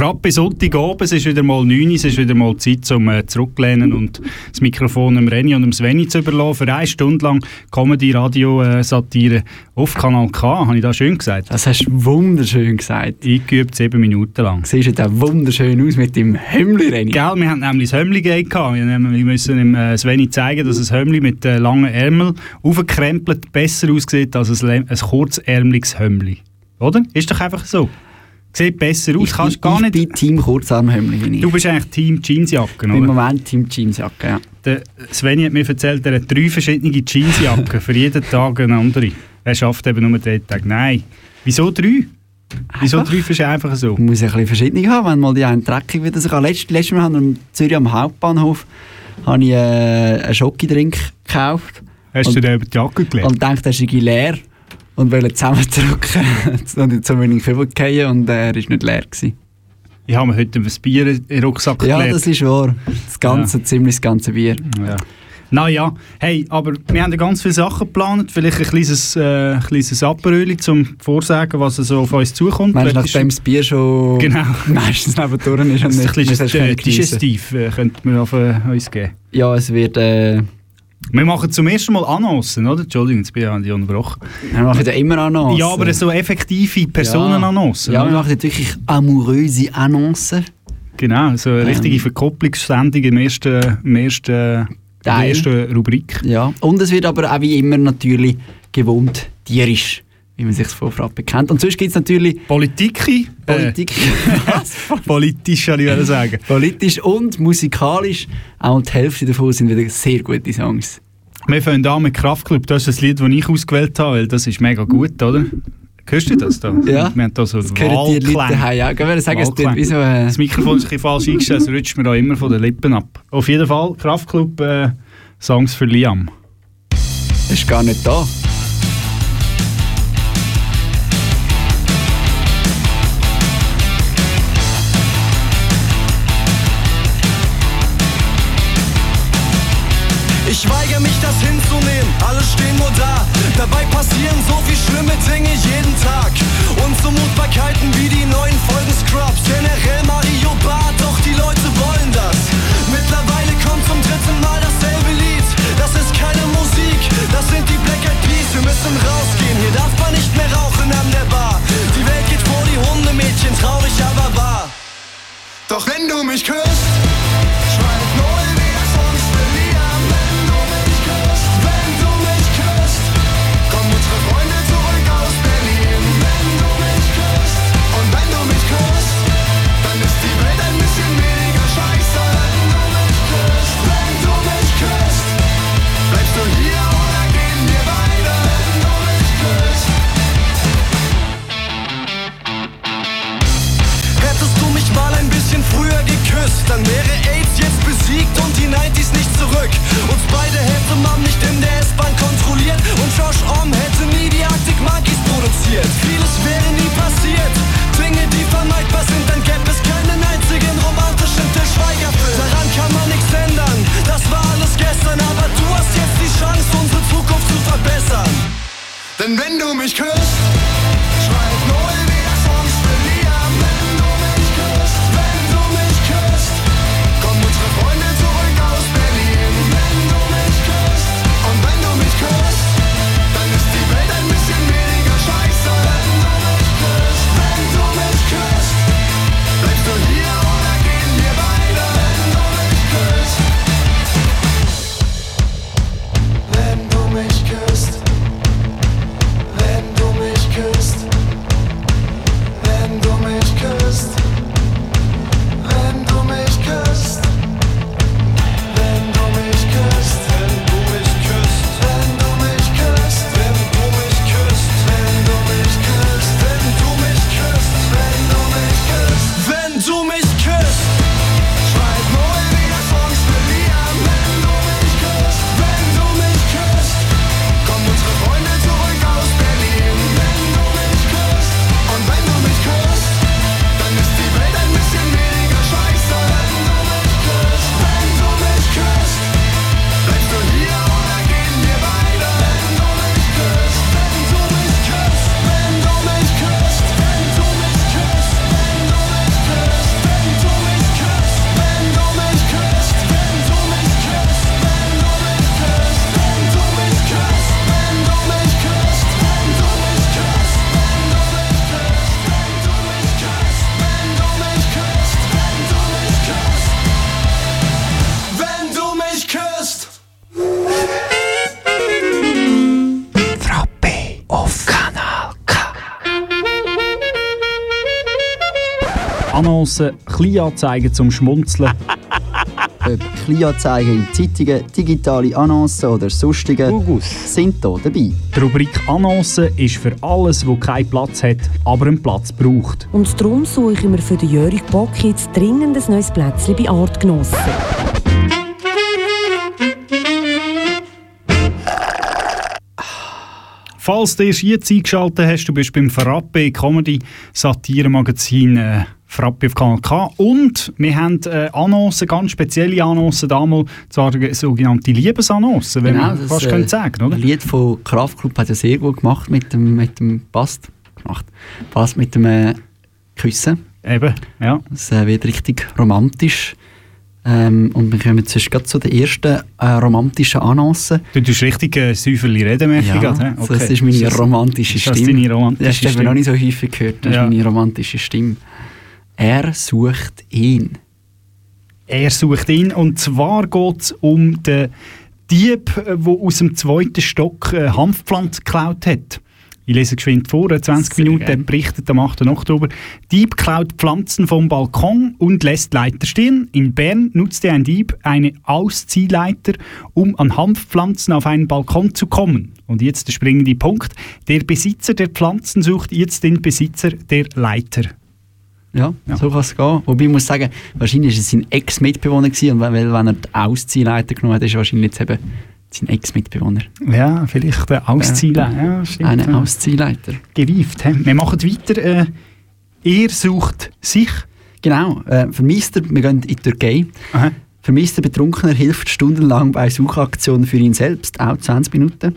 Frappe Sonntagabend, es ist wieder mal 9 Uhr, es ist wieder mal Zeit zum äh, Zurücklehnen und das Mikrofon dem Renny und dem Sveni zu überlassen. Für eine Stunde lang Comedy-Radio-Satire auf Kanal K, habe ich das schön gesagt? Das hast du wunderschön gesagt. Eingeübt, sieben Minuten lang. Siehst du da wunderschön aus mit dem Hemmli, Renny? Gell, wir haben nämlich das Hömmli gehabt. Wir wir müssen dem äh, Sveni zeigen, dass ein Hömmli mit äh, langen Ärmeln aufgekrempelt besser aussieht als ein, ein kurzärmeliges Hömmli. Oder? Ist doch einfach so. Sieht besser aus, kannst ich, gar ich nicht... bin Team Kurzarmhemmli, bin ich. Du bist eigentlich Team Jeansjacken, Im oder? Moment Team Jeansjacke, ja. Der Sveni hat mir erzählt, er hat drei verschiedene Jeansjacken, für jeden Tag eine andere. Er schafft eben nur drei Tage. Nein. Wieso drei? Wieso Einfach. drei ist einfach so? Man muss ein bisschen verschiedene haben, wenn mal die einen dreckig wieder sich Letztes, letztes Mal haben wir in Zürich am Hauptbahnhof habe ich äh, einen Schokidrink gekauft Hast Und- du den über die Jacke gelegt? und dachte, er sei leer und wollte zusammendrücken und zu wenig Kübel fallen und äh, er war nicht leer. Gewesen. Ich habe mir heute ein Bier in den Rucksack Ja, gelegt. das ist wahr. Das ganze, ziemlich das ganze Bier. Ja. Naja, hey, aber wir haben ja ganz viele Sachen geplant. Vielleicht ein kleines, äh, ein kleines Aperöli zum Vorsagen, was so auf uns zukommt. Meinst du, nachdem das Bier schon Genau. meistens nebendurch ist und ein nicht, kleines nicht äh, Digestiv äh, könnte man auf äh, uns geben. Ja, es wird... Äh, Wir machen zum ersten Mal Annoncen, oder? Entschuldigung, jetzt bin ich an die unterbrochen. wir machen ja immer Annoncen. Ja, aber so effektive Personenannoncen. Ja, wir oder? machen jetzt wirklich amouröse Annoncen. Genau, so eine richtige Ähm. Verkopplungssendung im ersten, im ersten, in der Teil. ersten Rubrik. Ja. Und es wird aber auch wie immer natürlich gewohnt tierisch, wie man sich von Frappe kennt. Und sonst gibt es natürlich Politik. Äh, Politik, politisch, soll ich sagen. politisch und musikalisch. Auch die Hälfte davon sind wieder sehr gute Songs. Wir fangen an mit Kraftclub. Das ist das Lied, das ich ausgewählt habe, weil das ist mega gut, oder? Hörst du das da? Ja. Wir haben da so Das gehören die Leute daheim. Ja, ich würde sagen, es wie so äh, Das Mikrofon ist ein bisschen falsch eingestellt, es rutscht mir da immer von den Lippen ab. Auf jeden Fall, Kraftclub, äh, Songs für Liam. ist gar nicht da. Stehen nur da. Dabei passieren so viel schlimme Dinge jeden Tag. Unzumutbarkeiten wie die neuen Folgen Scrubs. Generell Mario Bart, doch die Leute wollen das. Mittlerweile kommt zum dritten Mal dasselbe Lied. Das ist keine Musik, das sind die Black Eyed Peas. Wir müssen rausgehen, hier darf man nicht mehr rauchen an der Bar. Die Welt geht vor die Hundemädchen, traurig aber wahr. Doch wenn du mich küsst, Annoncen, Kleinanzeigen zum Schmunzeln. Ob Kleinanzeigen in Zeitungen, digitale Annoncen oder sonstige Gugus. sind hier dabei. Die Rubrik Annoncen ist für alles, wo keinen Platz hat, aber einen Platz braucht. Und darum suche ich mir für den Jörg Bock jetzt dringend ein neues Plätzchen bei Artgenossen. Falls du erst jetzt eingeschaltet hast, du bist beim Frappe Comedy Satire Magazin äh, Frappe auf Kanal K und wir haben äh, Annoncen, ganz spezielle Annoncen damals, zwar sogenannte Liebesannoncen, wenn man fast äh, könnte sagen, oder? Ein Lied von Kraftklub hat er sehr gut gemacht mit dem, mit dem Bast. Gemacht. Bast mit dem äh, Küssen. Eben, ja. Das äh, wird richtig romantisch. Ähm, und wir kommen jetzt gerade zu der ersten äh, romantischen Annonce. Du tust richtig äh, säuferli reden, merke ich gerade, hä? so, das ist meine Ist das- romantische ist das Stimme. deine romantische das hast du Stimme? noch nicht so häufig gehört. Das Ja. ist meine romantische Stimme. Er sucht ihn. Er sucht ihn und zwar geht es um den Dieb, der aus dem zweiten Stock äh, Hanfpflanze geklaut hat. Ich lese geschwind vor, äh, 20 Sehr Minuten gern. berichtet am 8. Oktober. Dieb klaut Pflanzen vom Balkon und lässt Leiter stehen. In Bern nutzte ein Dieb eine Ausziehleiter, um an Hanfpflanzen auf einen Balkon zu kommen. Und jetzt der springende Punkt. Der Besitzer der Pflanzen sucht jetzt den Besitzer der Leiter. Ja, Ja. so kann es gehen. Wobei ich muss sagen, wahrscheinlich war es sein Ex-Mitbewohner. Und weil, wenn er die Ausziehleiter genommen hat, ist wahrscheinlich jetzt eben sein Ex-Mitbewohner. Ja, vielleicht der Ausziehleiter. Ja, ja. Ausziehleiter. He? Wir machen weiter. Äh, er sucht sich. Genau, äh, Vermisster, wir gehen in die Türkei. Aha. Vermisster Betrunkener hilft stundenlang bei Suchaktionen für ihn selbst, auch 20 Minuten.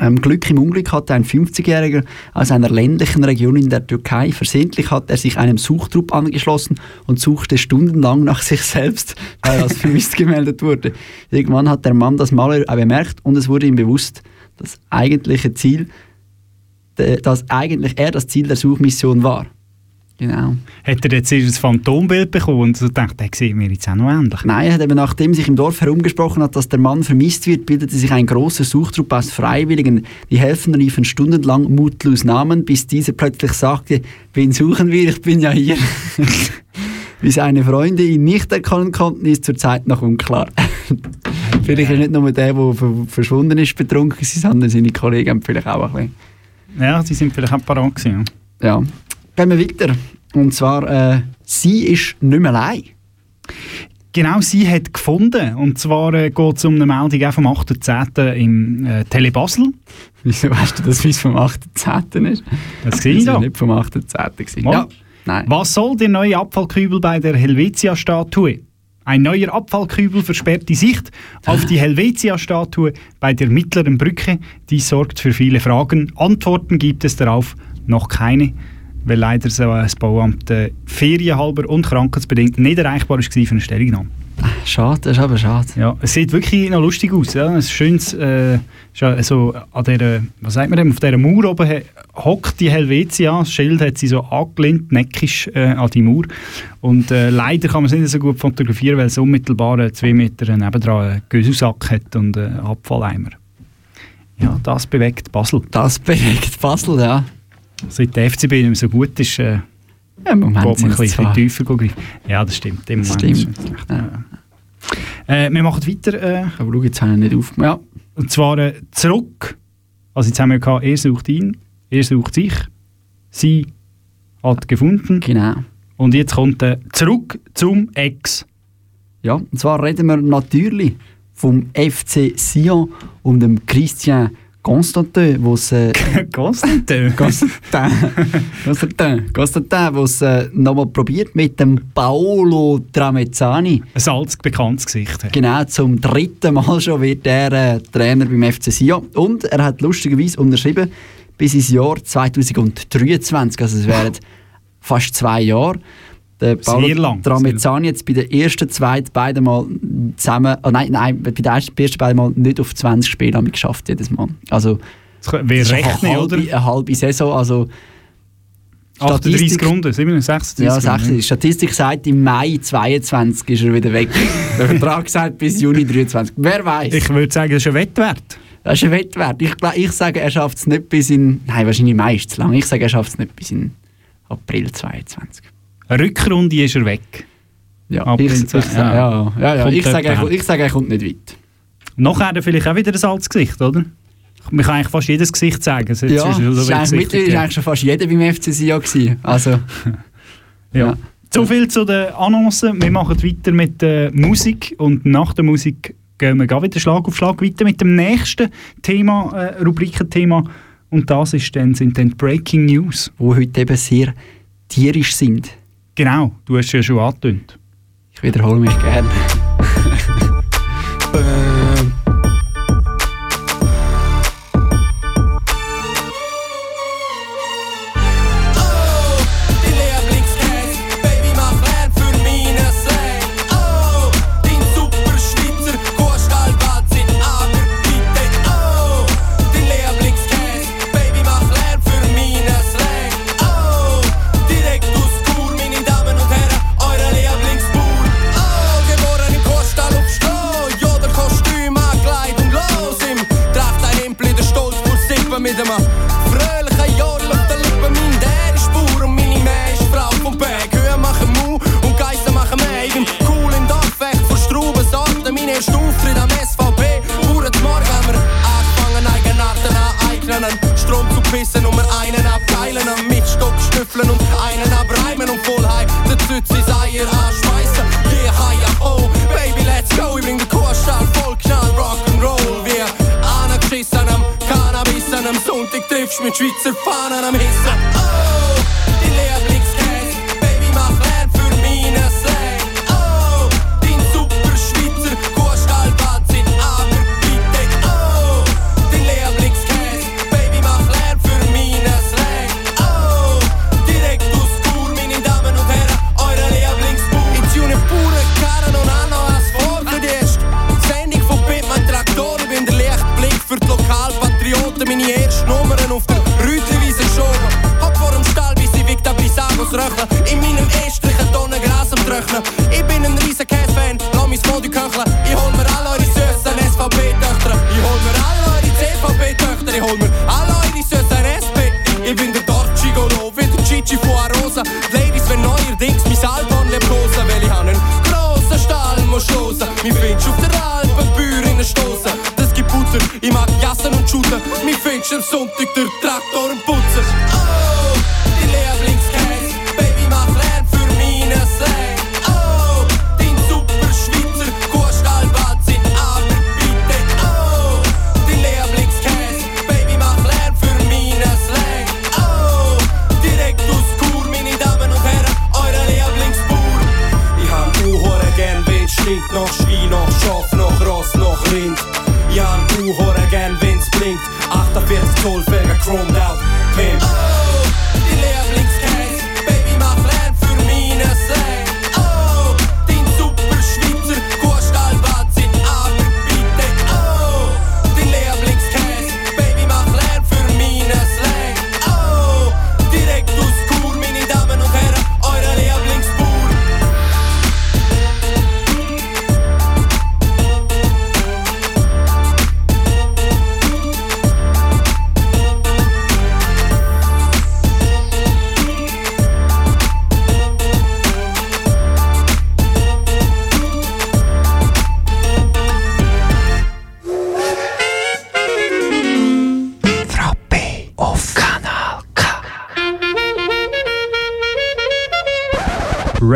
Ähm, Glück im Unglück hatte ein 50-Jähriger aus einer ländlichen Region in der Türkei. Versehentlich hat er sich einem Suchtrupp angeschlossen und suchte stundenlang nach sich selbst, weil er als vermisst gemeldet wurde. Irgendwann hat der Mann das mal bemerkt und es wurde ihm bewusst, das eigentliche Ziel, dass eigentlich er das Ziel der Suchmission war. Genau. Hat er jetzt ein Phantombild bekommen und so gedacht, der sieht mir jetzt auch noch ähnlich. Nein, er hat eben nachdem sich im Dorf herumgesprochen hat, dass der Mann vermisst wird, bildete sich ein großer Suchtrupp aus Freiwilligen. Die Helfenden riefen stundenlang mutlos Namen, bis dieser plötzlich sagte, wen suchen wir, ich bin ja hier. Wie seine Freunde ihn nicht erkennen konnten, ist zurzeit noch unklar. vielleicht ist nicht nur der, der ver- verschwunden ist, betrunken, sondern seine Kollegen vielleicht auch ein bisschen. Ja, die sind vielleicht auch parat gewesen. Ja. Gehen wir weiter. Und zwar, äh, sie ist nicht mehr allein. Genau, sie hat gefunden. Und zwar äh, geht es um eine Meldung auch vom 8.10. im äh, Tele Basel. Wieso weißt du, dass es vom 8.10. ist? Das sehe ich war nicht vom 8.10. gewesen. Mal. Ja. Nein. Was soll der neue Abfallkübel bei der Helvetia-Statue? Ein neuer Abfallkübel versperrt die Sicht auf die Helvetia-Statue bei der mittleren Brücke. Dies sorgt für viele Fragen. Antworten gibt es darauf noch keine, weil leider so das Bauamt äh, ferienhalber und krankheitsbedingt nicht erreichbar war für eine Stellungnahme. Schade, das ist aber schade. Ja, es sieht wirklich noch lustig aus. Ja. Ein schönes, äh, so an der, was sagt man dem, auf dieser Mauer oben hockt die Helvetia, das Schild hat sie so angelehnt, neckisch äh, an die Mauer. Und äh, leider kann man es nicht so gut fotografieren, weil es unmittelbar äh, zwei Meter nebendran einen Gösusack hat und einen Abfalleimer. Ja, das bewegt Basel. Das bewegt Basel, ja. Seit der FCB nicht mehr so gut ist, äh, ja Im Moment geht man ein bisschen tiefer greifen. Ja, das stimmt. Im Das stimmt. Ja. Äh, wir machen weiter. Äh, Aber schau, jetzt habe ich nicht aufgemacht. Ja. Und zwar äh, zurück. Also jetzt haben wir gehabt, er sucht ihn, er sucht sich, sie hat gefunden. Genau. Und jetzt kommt er zurück zum Ex. Ja, und zwar reden wir natürlich vom FC Sion und dem Christian Constantin, wo es äh, Constantin. Constantin, Constantin, Constantin, wo es äh, nochmal probiert mit dem Paolo Tramezzani. Ein altes, bekanntes Gesicht. hat. Genau, zum dritten Mal schon wird er äh, Trainer beim FC Sion. Und er hat lustigerweise unterschrieben bis ins Jahr 2023. Also es wären fast zwei Jahre. Der Paolo Tramezzani jetzt bei der ersten, zweiten, beiden Mal zusammen, oh nein, nein, bei der ersten, ersten beiden Mal nicht auf 20 Spiele haben wir geschafft jedes Mal. Also ist rechnet, eine oder? halbe, eine halbe Saison, also 38 Statistik- Runden, 67 ja, Runden. 60. Die Statistik sagt, im Mai 22 ist er wieder weg. Der Vertrag sagt bis Juni 23. Wer weiß? Ich würde sagen, das ist ein Wettwert. Das ist ein Wettwert. Ich, ich sage, er schafft es nicht bis in. Nein, wahrscheinlich Mai ist zu lang. Ich sage, er schafft es nicht bis in April 22. Rückrunde ist er weg. Ja, ich, ich, ja. ja, ja, ich sage, er, ich sage, er kommt nicht weit. Nachher vielleicht auch wieder ein Salzgesicht, oder? Man kann eigentlich fast jedes Gesicht sagen. Ist Ja, so ist eigentlich, ist eigentlich schon fast jeder beim FC Sion gewesen. Also, Ja. Ja. So viel zu den Annoncen. Wir machen weiter mit der Musik und nach der Musik gehen wir wieder Schlag auf Schlag weiter mit dem nächsten Thema, äh, Rubrikenthema. Und das ist dann, sind dann Breaking News. wo heute eben sehr tierisch sind. Genau, du hast es ja schon angetönt. Ich wiederhole mich gerne.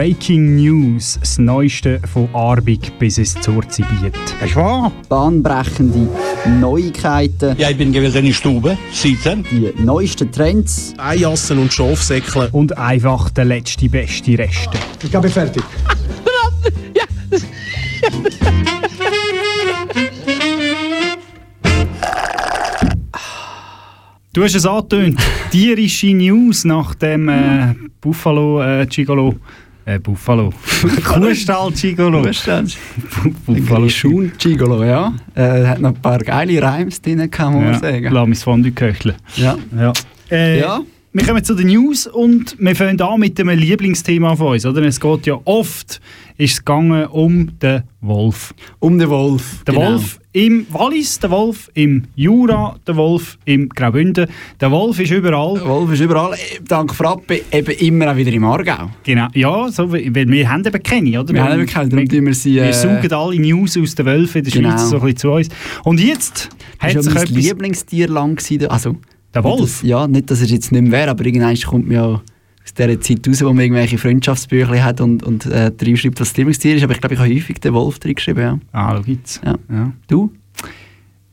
Breaking News, das Neueste von Arbig bis ins Zurzibiet. Das ist wahr. bahnbrechende Neuigkeiten, Ja, ich bin gewesen in der Stube, sitzen. die neuesten Trends, Eijassen und Schafsäckle. Und einfach der letzte beste Reste. Ich bin fertig. Du hast es angetönt. Tierische News nach dem äh, Buffalo äh, Gigolo. Äh, Buffalo. Kuhstall Gigolo. Buffalo Schun Gigolo, ja. Äh, hat noch ein paar geile Reims drin, kann man Ja, sagen. lass mich Fondue köcheln. Ja. Ja. Äh, Ja. Wir kommen zu den News und wir fangen an mit dem Lieblingsthema von uns. Oder? Es geht ja oft ist es gegangen um den Wolf. Um den Wolf. Der genau. Wolf im Wallis, der Wolf im Jura, der Wolf im Graubünden. Der Wolf ist überall. Der Wolf ist überall. Dank Frappe eben immer auch wieder im Aargau. Genau, ja, so, weil wir haben eben keine, oder? Wir haben eben keine, tun wir sie... Wir Äh, saugen alle News aus den Wölfen in der Genau. Schweiz so ein bisschen zu uns. Und jetzt hat sich etwas... Lieblingstier lang gewesen. Also, Der nicht, Wolf? dass- Ja, nicht, dass er jetzt nicht mehr wäre, aber irgendwann kommt man ja aus dieser Zeit raus, wo man irgendwelche Freundschaftsbücher hat und, und äh, reinschreibt, was das Lieblingstier ist. Aber ich glaube, ich habe häufig den Wolf drin geschrieben. Ja. Ah, jetzt. Ja. Ja. Du?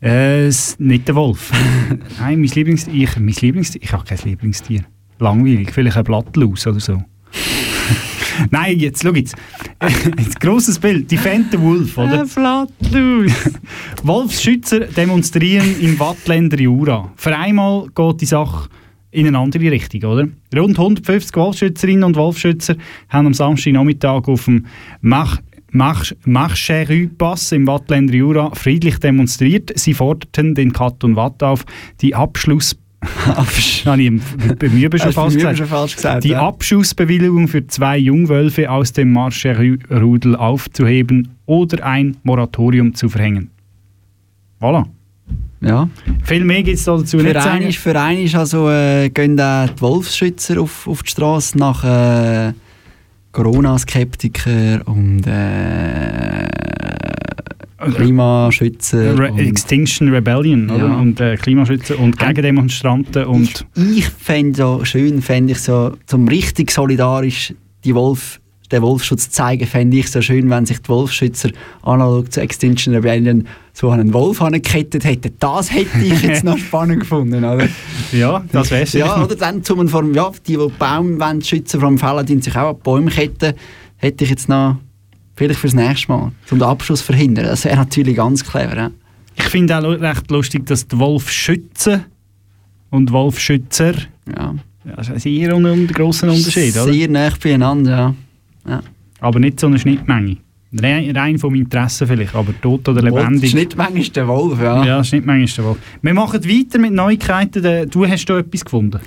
Äh, nicht der Wolf. Nein, mein Lieblingstier... Ich, mein Lieblingstier... Ich habe kein Lieblingstier. Langweilig. Vielleicht ein Blattlaus oder so. Nein, jetzt, schau jetzt. Ein grosses Bild. Defend the Wolf, oder? Blattlaus. Wolfsschützer demonstrieren im Wattländer Jura. Für einmal geht die Sache in eine andere Richtung, oder? Rund 150 Wolfsschützerinnen und Wolfsschützer haben am Samstagnachmittag auf dem Mach Mach Marcherü-Pass im Wattländer Jura friedlich demonstriert. Sie forderten den Kat und Watt auf, die Abschluss... Habe ich schon fast gesagt. schon falsch gesagt? Die ja. Abschussbewilligung für zwei Jungwölfe aus dem Marcherudel aufzuheben oder ein Moratorium zu verhängen. Voilà. Ja. Viel mehr gibt es dazu nicht Für zu sagen. ist, für einen ist also, äh, gehen auch die Wolfsschützer auf, auf die Straße nach äh, Corona-Skeptiker und äh, Klimaschützer. Re Extinction Rebellion Ja. oder? und äh, Klimaschützer und Gegendemonstranten und ich ich fände so schön, fände ich so, zum richtig solidarisch die Wolf, den Wolfsschutz zeigen, fände ich so schön, wenn sich die Wolfsschützer analog zu Extinction Rebellion so an einen Wolf angekettet hätten. Das hätte ich jetzt noch spannend gefunden, oder? ja, das wäre. Ja, oder dann zum vom, ja, die, die Baum wollen schützen vom die sich auch an Bäume ketten, hätte ich jetzt noch vielleicht fürs nächste Mal, um den Abschuss zu verhindern. Das wäre natürlich ganz clever. Ja? Ich finde auch recht lustig, dass die Wolfschützen und Wolfschützer Ja. ja, das ist ein sehr grosser Unterschied, oder? Sehr nah beieinander, ja. Ja. Aber nicht so eine Schnittmenge. Rein, rein vom Interesse vielleicht, aber tot oder Die lebendig. Schnittmenge ist der Wolf, ja. Ja, Schnittmenge ist der Wolf. Wir machen weiter mit Neuigkeiten. Du hast da etwas gefunden.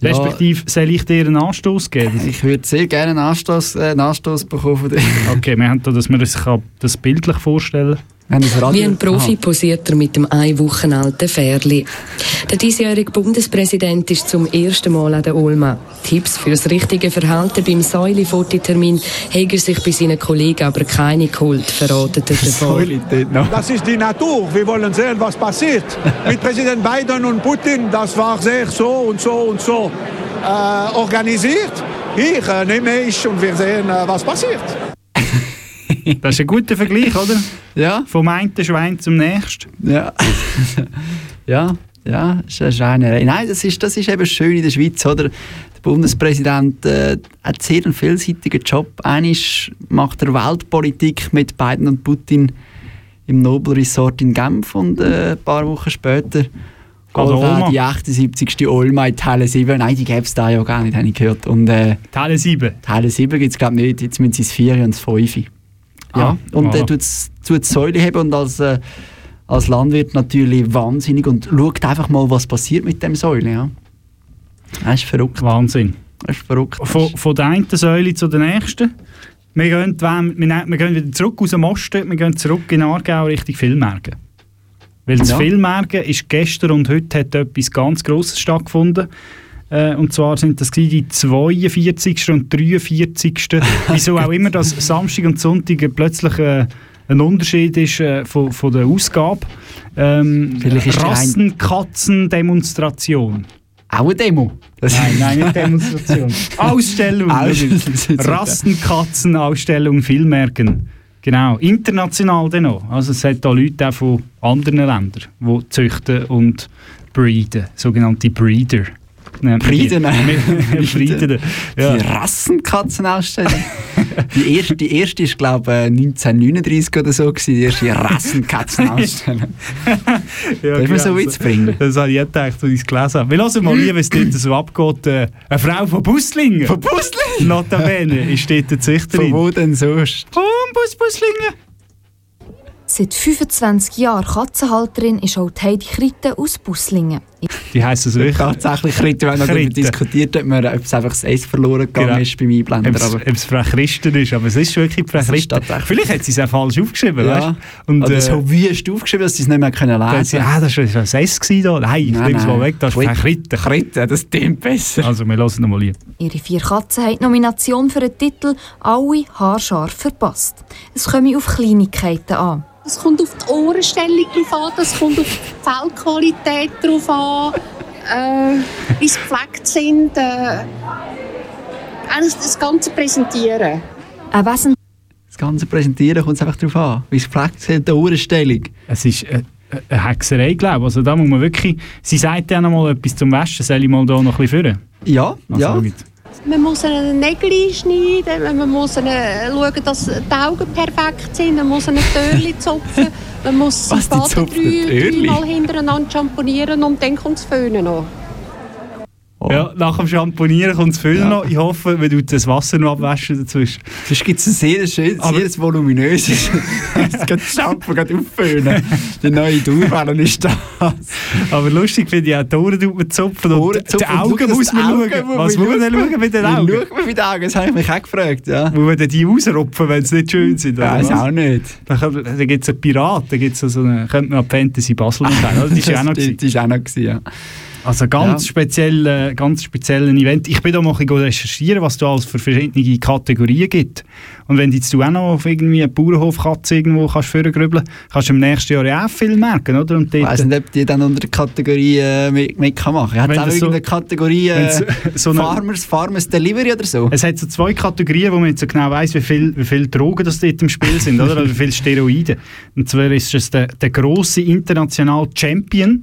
Ja. Respektive, soll ich dir einen Anstoß geben? Ich würde sehr gerne einen Anstoß, äh, einen Anstoß bekommen von dir. Okay, wir haben da, dass man das, kann, das bildlich vorstellen Radio- Wie ein Profi posiert er mit dem ein Wochen alten Ferli. Der diesjährige Bundespräsident ist zum ersten Mal an der Olma. Tipps für das richtige Verhalten beim Säule-Fototermin hat er sich bei seinen Kollegen aber keine geholt, verratet er noch. Das ist die Natur. Wir wollen sehen, was passiert. Mit Präsident Biden und Putin, das war sehr so und so und so äh, organisiert. Ich äh, nehme ich und wir sehen, äh, was passiert. Das ist ein guter Vergleich, oder? Ja, Vom einen Schwein zum nächsten. ja. ja, ja, ist eine. Nein, das ist, das ist eben schön in der Schweiz, oder? Der Bundespräsident äh, hat sehr einen vielseitigen Job. Eines macht er Weltpolitik mit Biden und Putin im Nobel Resort in Genf und äh, ein paar Wochen später An der geht Olma. auch die 78. Olma in Teile 7. Nein, die gäbe es da ja gar nicht, habe ich gehört. Und äh, Teil 7. Teile 7 gibt es glaube ich nicht, jetzt müssen sie das 4 und das 5. Ja, Ah, und er voilà. tut die Säule haben und als, äh, als Landwirt natürlich wahnsinnig und schaut einfach mal, was passiert mit dem Säule. Ja. Das ist verrückt. Wahnsinn. Das ist verrückt. Von, von der einen Säule zur der nächsten. Wir gehen, wir, ne- wir gehen wieder zurück aus dem Osten, wir gehen zurück in Aargau Richtung Villmergen. Weil das Ja. Villmergen ist gestern und heute hat etwas ganz Grosses stattgefunden. Äh, und zwar sind das die 42. und 43. Wieso auch immer, dass Samstag und Sonntag plötzlich äh, ein Unterschied ist äh, von, von der Ausgabe. Ähm, Rassenkatzen-Demonstration. Auch eine Demo. Das Nein, nein, nicht Demonstration. Ausstellung. Ausstellung. Rassenkatzenausstellung Villmergen. Genau, international dann noch. Also es hat da Leute auch von anderen Ländern, die züchten und breeden, sogenannte Breeder. Die. Breeden? Wir- Breeden. Ja. Die Rassenkatzenausstellung. die, erste, die erste ist, glaube ich, 1939 oder so, gewesen, die erste Rassenkatzenausstellung. Ja, Darf man so genau. Bringen? Das habe ich gedacht, als ich es gelesen habe. Wir hören mal lieber, wie es dort so abgeht. Äh, eine Frau von Buslingen. Von Buslingen? Notabene ist dort die Von Züchterin. wo denn sonst? Von Bus Buslingen. Seit 25 Jahren Katzenhalterin ist auch Heidi Kritte aus Buslingen. Die heisst es wirklich? Tatsächlich Kritten. Wir haben darüber diskutiert, ob, man, ob es einfach das S verloren gegangen genau. ist beim Einblenden. Ob es Frau Christen ist, aber es ist wirklich Frau Christen. Vielleicht hat sie es auch falsch aufgeschrieben, ja. weißt Und, Oder äh, so wüst aufgeschrieben, dass sie es nicht mehr können lesen können. Ah, das war ein S da. Nein, ich nehme es mal weg, das ist Frau Kritten. Kritten, das klingt besser. Also, wir hören nochmal lieb. Ihre vier Katzen haben die Nomination für den Titel «Alle haarscharf verpasst». Es komme auf Kleinigkeiten an. Es kommt auf die Ohrenstellung drauf an, es kommt auf die Fellqualität drauf an, äh, wie sie gepflegt sind. Äh, das, das ganze Präsentieren. Äh, was das ganze Präsentieren kommt es einfach darauf an, wie es gepflegt sind, die Ohrenstellung. Es ist... Äh eine Hexerei, glaube ich. Also da muss man wirklich... Sie sagt ja noch mal etwas zum Waschen. Soll ich mal da noch ein bisschen führen? Ja, also, ja. Man muss einen Nägel einschneiden, man muss schauen, dass die Augen perfekt sind, man muss einen Törli zupfen, man muss Was, die drei, dreimal hintereinander schamponieren und dann kommt das Föhnen noch. Oh. Ja, nach dem Schamponieren kommt das Füllen ja. noch. Ich hoffe, wenn du das Wasser noch abwaschen dazwischen. Sonst gibt es ein sehr schönes, Aber sehr voluminöses. es geht Shampoo geht auffüllen. Die neue Dauerwelle ist das. Aber lustig finde ich auch, die Ohren tut man zupfen und die Augen muss man schauen. Was muss man denn schauen mit den Augen? Schaut man mit den Augen? Das habe ich mich auch gefragt. Ja. Muss man die ausrupfen, wenn sie nicht schön sind? Ja, weiß auch nicht. Da, da gibt es einen Pirat, da gibt es so eine, könnte man Fantasy Basel sagen. Das war auch noch. Das war auch noch, ja. Also ganz, ja. speziell, ganz speziellen Event. Ich bin da mal ein bisschen recherchieren, was da alles für verschiedene Kategorien gibt. Und wenn jetzt du auch noch auf irgendwie eine Bauernhofkatze irgendwo kannst vorgrübeln, kannst du im nächsten Jahr ja auch viel merken, oder? Und ich weiss nicht, ob die dann unter der Kategorie äh, mit, mit kann. Hat es auch so, irgendeine Kategorie äh, so Farmers, Farmers Delivery oder so? Es hat so zwei Kategorien, wo man jetzt so genau weiss, wie viele wie viel Drogen das dort im Spiel sind, oder? oder wie viele Steroide. Und zwar ist es der, der grosse internationale Champion,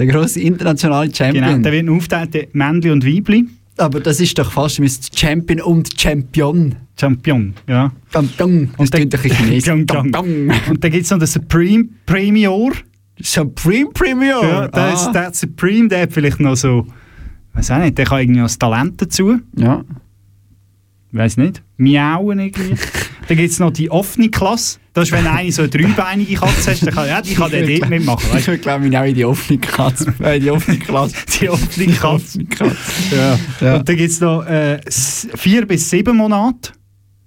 der grosse internationale Champion. Genau, der wird aufgeteilt Männli und Weibli. Aber das ist doch fast wie Champion und Champion. Champion, ja. Champion. Und das klingt Chinesisch. Und dann gibt es noch den Supreme Premier. Supreme Premier? Ja, der, ah. ist, der Supreme, der hat vielleicht noch so, weiß auch nicht, der kann irgendwie noch das Talent dazu. Ja. Weiß nicht. Miauen irgendwie. dann gibt es noch die offene Klasse. Das ist, wenn eine so eine dreibeinige Katze hast, dann kann, ja, die kann der dort mitmachen. Weißt? Ich glaube, ich auch in die offene Katze. Äh, die offene Klasse. die offene Katze. ja. ja. Und dann gibt es noch äh, vier bis sieben Monate.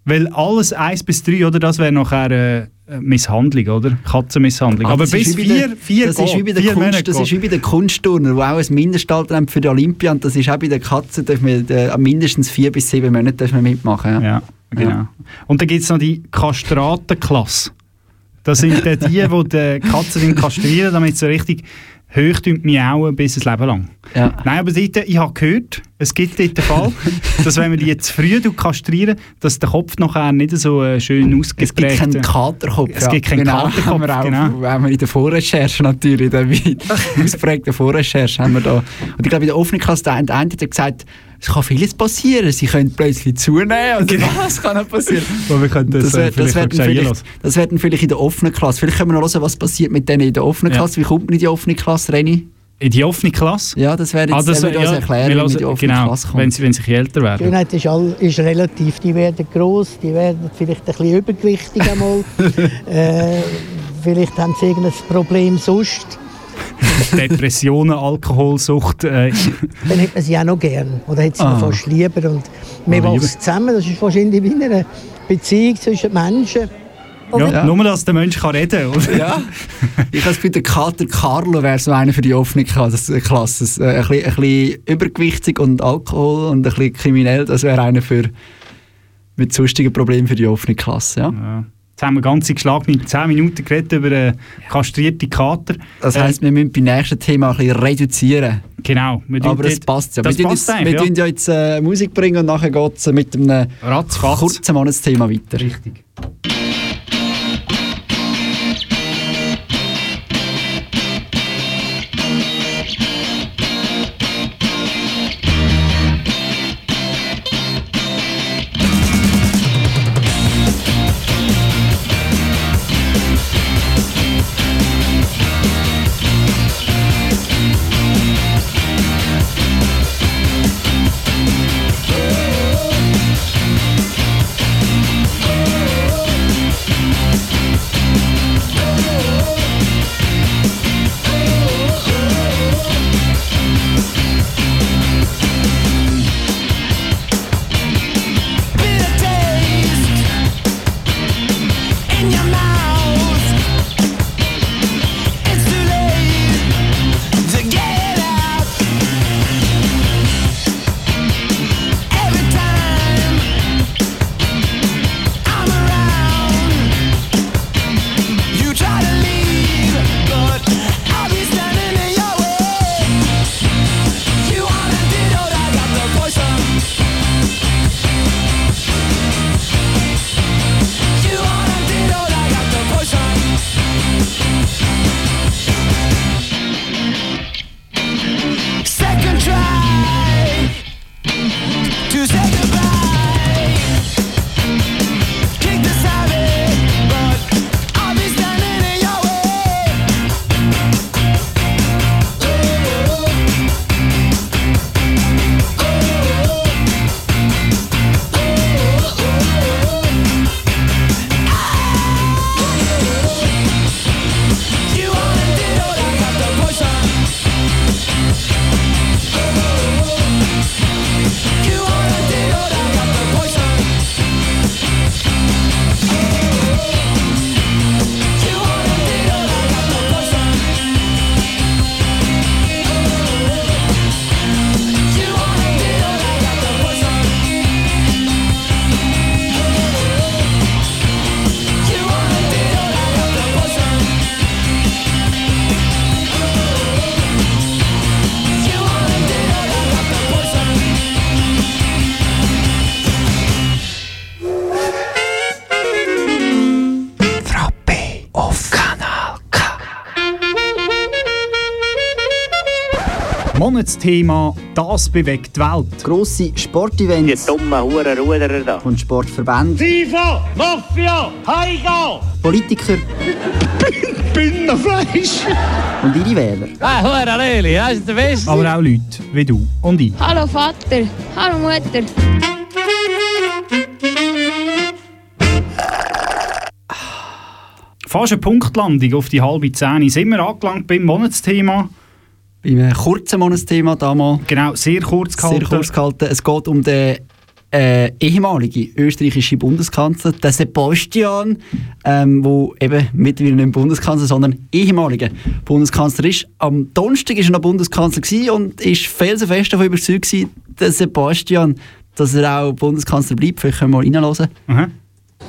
Weil alles eins bis drei, oder? Das wäre nachher äh, Misshandlung, oder? Katzenmisshandlung. Aber, Aber bis vier, der, vier das, ist wie bei der Kunst, das ist wie bei den Kunstturner, die auch ein Mindestalter haben für die Olympia. Und das ist auch bei den Katzen, darf man, äh, mindestens vier bis sieben Monate man mitmachen. Ja. ja. Genau. Ja. Und dann gibt es noch die Kastratenklasse. Das sind die, die, die die Katzen kastrieren, damit sie richtig hoch miauen bis ein Leben lang. Ja. Nein, aber dort, ich habe gehört, es gibt dort den Fall, dass wenn man die jetzt früh kastrieren, dass der Kopf nachher nicht so äh, schön ausgeprägt Es gibt keinen Katerkopf. Es gibt keinen genau, Katerkopf, haben wir auch, genau. Haben wir in der Vorrecherche natürlich, in der ausprägten Vorrecherche haben wir da. Und ich glaube, in der offenen Klasse, der eine hat gesagt, es kann vieles passieren. Sie können plötzlich zunehmen. Also genau. was kann noch passieren? wir können das, das, wär, das, werden vielleicht, das werden vielleicht in der offenen Klasse. Vielleicht können wir noch hören, was passiert mit denen in der offenen ja. Klasse. Wie kommt man in die offene Klasse, Reni? In die offene Klasse? Ja, das wäre jetzt ah, das, wir ja, erklären, wie man in die offene genau, Klasse kommt. Wenn sie, wenn sie älter werden. Die Schönheit ist, all, ist relativ. Die werden gross, die werden vielleicht ein bisschen übergewichtig einmal. äh, vielleicht haben sie irgendein Problem sonst. Depressionen, Alkoholsucht. Äh. Dann hätte man sie auch noch gern. Oder hätte sie ah. fast lieber. Und wir oh, wachsen zusammen. Das ist wahrscheinlich wie eine Beziehung zwischen Menschen. Ja, ja. Nur, dass der Mensch kann reden kann. Ja. Ich habe bei der Kater Carlo wäre so einer für die offene Klasse. Ein, bisschen, ein bisschen übergewichtig und Alkohol und ein bisschen kriminell. Das wäre einer für, mit sonstigen Problemen für die offene Klasse. Ja. ja. Jetzt haben wir ganze geschlagene 10 Minuten geredet über einen kastrierten Kater. Das heisst, äh, wir müssen beim nächsten Thema ein bisschen reduzieren. Genau. Aber das passt ja. Das wir passt wir ja. ja jetzt äh, Musik bringen und nachher geht es mit einem Ratzfatz. kurzen Monatsthema weiter. Richtig. Monatsthema «Das bewegt die Welt». Grosse Sportevents. Die dummen Hurenruderer da. Und Sportverbände. FIFA, Mafia, Heiga! Politiker. Bündnerfleisch! Und ihre Wähler. Ah, Hure Leli, das ist der Beste. Aber auch Leute wie du und ich. Hallo Vater, hallo Mutter. Fast eine Punktlandung auf die halbe Zehn. Sind wir angelangt beim Monatsthema? Beim kurzen Monatsthema damals. Genau, sehr kurz gehalten. Sehr kurz gehalten. Es geht um den äh, ehemalige österreichische Bundeskanzler, den Sebastian, ähm, wo eben mittlerweile nicht Bundeskanzler, sondern ehemaliger Bundeskanzler ist. Am Donnerstag war er noch Bundeskanzler und ist felsenfest davon überzeugt gewesen, der Sebastian, dass er auch Bundeskanzler bleibt. Vielleicht können wir mal reinhören. Mhm.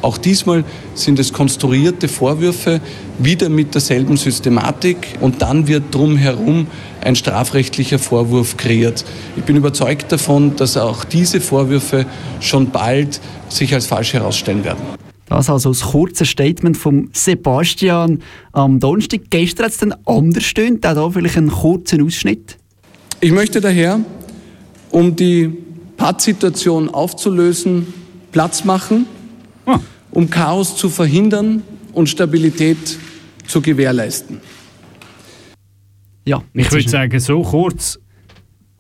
Auch diesmal sind es konstruierte Vorwürfe, wieder mit derselben Systematik und dann wird drumherum ein strafrechtlicher Vorwurf kreiert. Ich bin überzeugt davon, dass auch diese Vorwürfe schon bald sich als falsch herausstellen werden. Das also das kurze Statement von Sebastian am Donnerstag. Gestern hat es dann anders stimmt, auch da vielleicht einen kurzen Ausschnitt. Ich möchte daher, um die Pattsituation aufzulösen, Platz machen um Chaos zu verhindern und Stabilität zu gewährleisten. Ja, ich würde sagen, so kurz,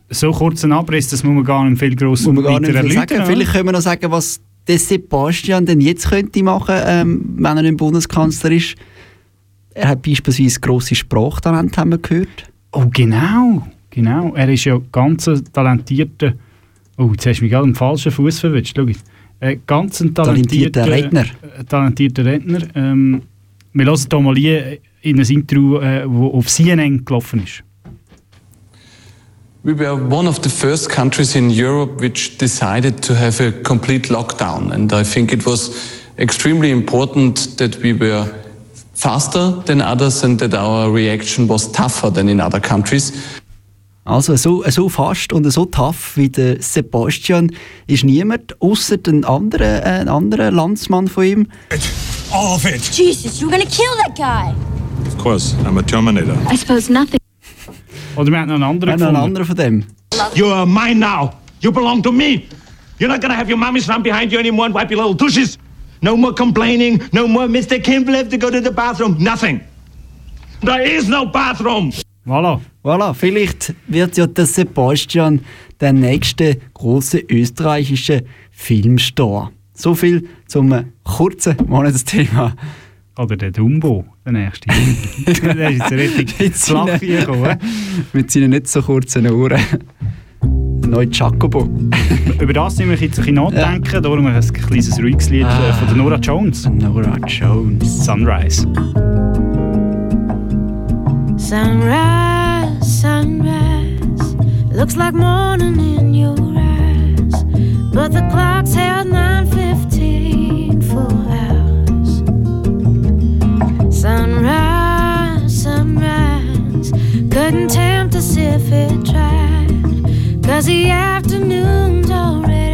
so kurz ein Abriss, das muss man gar nicht viel gross muss man gar nicht weiter viel erläutern. sagen. Vielleicht können wir noch sagen, was der Sebastian denn jetzt könnte machen, ähm, wenn er nicht Bundeskanzler ist. Er hat beispielsweise grosse Sprachtalente, haben wir gehört. Oh, genau. Genau. Er ist ja ganz talentierter. Oh, jetzt hast du mich gerade am falschen Fuß verwünscht. Schau jetzt. Äh, ganz ein talentierter, Talentierter Redner. Talentierter Redner. Ähm, wir hören hier mal in ein Interview, äh, das auf CNN gelaufen ist. We were one of the first countries in Europe which decided to have a complete lockdown. And I think it was extremely important that we were faster than others and that our reaction was tougher than in other countries. Also so, so fast und so tough wie der Sebastian ist niemand, außer ein anderer, äh, ein anderer Landsmann von ihm. All of it. Jesus, you're gonna kill that guy. Of course, I'm a Terminator. I suppose nothing. Oder wir haben noch einen anderen Wir haben noch einen anderen von dem. You are mine now. You belong to me. You're not gonna have your mummies run behind you anymore and wipe your little tushes. No more complaining. No more Mr. Kimball have to go to the bathroom. Nothing. There is no bathroom. Voilà. Voilà, vielleicht wird ja der Sebastian der nächste große österreichische Filmstar. So viel zum kurzen Monatsthema. Oder der Dumbo, der nächste. der ist jetzt richtig flach hier gekommen. Mit seinen nicht so kurzen Ohren. Der neue Jacobo. Über das müssen wir jetzt ein bisschen nachdenken. Ja. Darum ein kleines ruhiges Lied ah. von der Nora Jones. Nora Jones. Sunrise. Sunrise, sunrise, looks like morning in your eyes, but the clock's held 9:15 for hours. Sunrise, sunrise, couldn't tempt us if it tried, cause the afternoon's already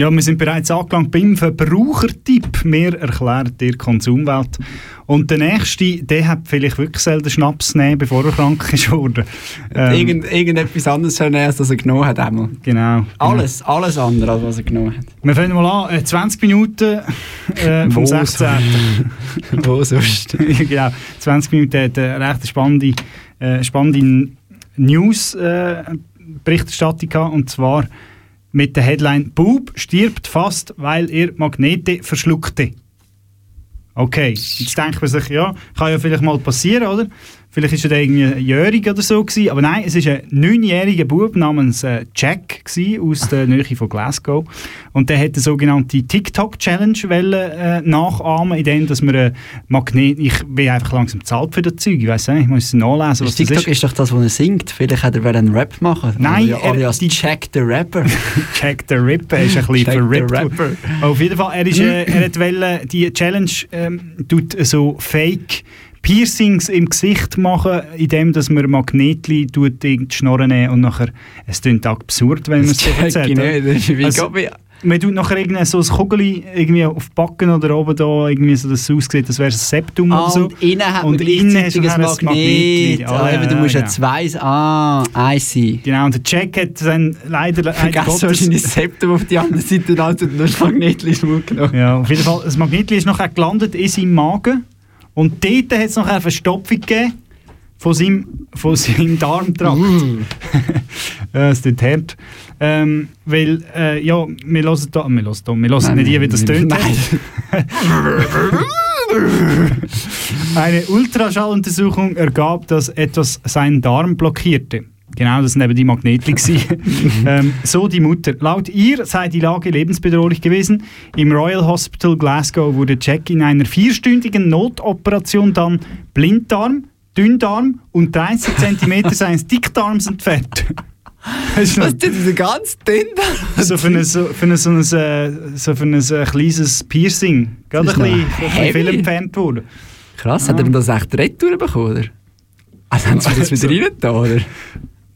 Ja, wir sind bereits angelangt beim Verbrauchertipp. Wir erklären dir Konsumwelt. Und der nächste, der hat vielleicht wirklich selten Schnaps nehmen, bevor er krank ist worden. Ähm, Irgend, irgendetwas anderes schon als das er genommen hat. Einmal. Genau. Alles, alles andere, als was er genommen hat. Wir fangen mal an. Äh, 20 Minuten äh, vom Wo 16. Wo sonst? genau. 20 Minuten hat eine recht spannende, äh, spannende News-Berichterstattung gehabt. Und zwar mit der Headline «Bub stirbt fast, weil er Magnete verschluckte». Okay, jetzt denkt man sich, ja, kann ja vielleicht mal passieren, oder? Vielleicht war er irgendwie jährig oder so gewesen, aber nein, es war ein neunjähriger Bub namens äh, Jack gewesen, aus der Nähe von Glasgow und der hat eine sogenannte TikTok-Challenge äh, nachahmen, indem dass man äh, Magnet, ich bin einfach langsam zahlt für das Zeug, ich weiß nicht, ich muss es nachlesen, was TikTok das ist. ist doch das, wo er singt. Vielleicht hat er einen Rap machen. Nein, Oder er- alias Jack the Rapper. Jack the Ripper ist ein bisschen verrippt. Rapper. Auf jeden Fall, er, ist, äh, er hat wollen, die Challenge ähm, tut so Fake Piercings im Gesicht machen, indem dass man Magnetli tut in die Schnorren nehmen und nachher, es klingt absurd, wenn man es so erzählt. nicht. Das ist wie Also, man tut nachher irgendwie so ein Kugeli irgendwie auf die Backen oder oben da, irgendwie so, dass es aussieht, das wäre ein Septum Ah, oder so. und innen hat man und innen ein das Magnetli. Magnet. Ah, eben, du musst ja zwei... Ah, I see. Genau, und der Jack hat dann leider... Gottes- wahrscheinlich das Septum auf die andere Seite und hat nur das Magnetli genommen. Ja, auf jeden Fall, das Magnetli ist nachher gelandet in seinem Magen und dort hat es noch eine Verstopfung gegeben von seinem, von seinem Darmtrakt. ja, es tut hart. Ähm, weil, äh, ja, wir hören da, wir hören da, wir hören nicht hier, wie das tönt. nein. Eine Ultraschalluntersuchung ergab, dass etwas seinen Darm blockierte. Genau, das waren eben die gewesen. ähm, so die Mutter. Laut ihr sei die Lage lebensbedrohlich gewesen. Im Royal Hospital Glasgow wurde Jack in einer vierstündigen Notoperation dann Blinddarm, Dünndarm und 30 cm seines Dickdarms entfernt. Das ist Was ist denn ganz dünn so für ein, so für ein, so ein, äh, so für ein äh, kleines Piercing. Gerade Das ein ist bisschen, heavy. viel entfernt worden. Krass, hat er denn das echt retour bekommen, oder? Also haben sie das wieder rein da, oder?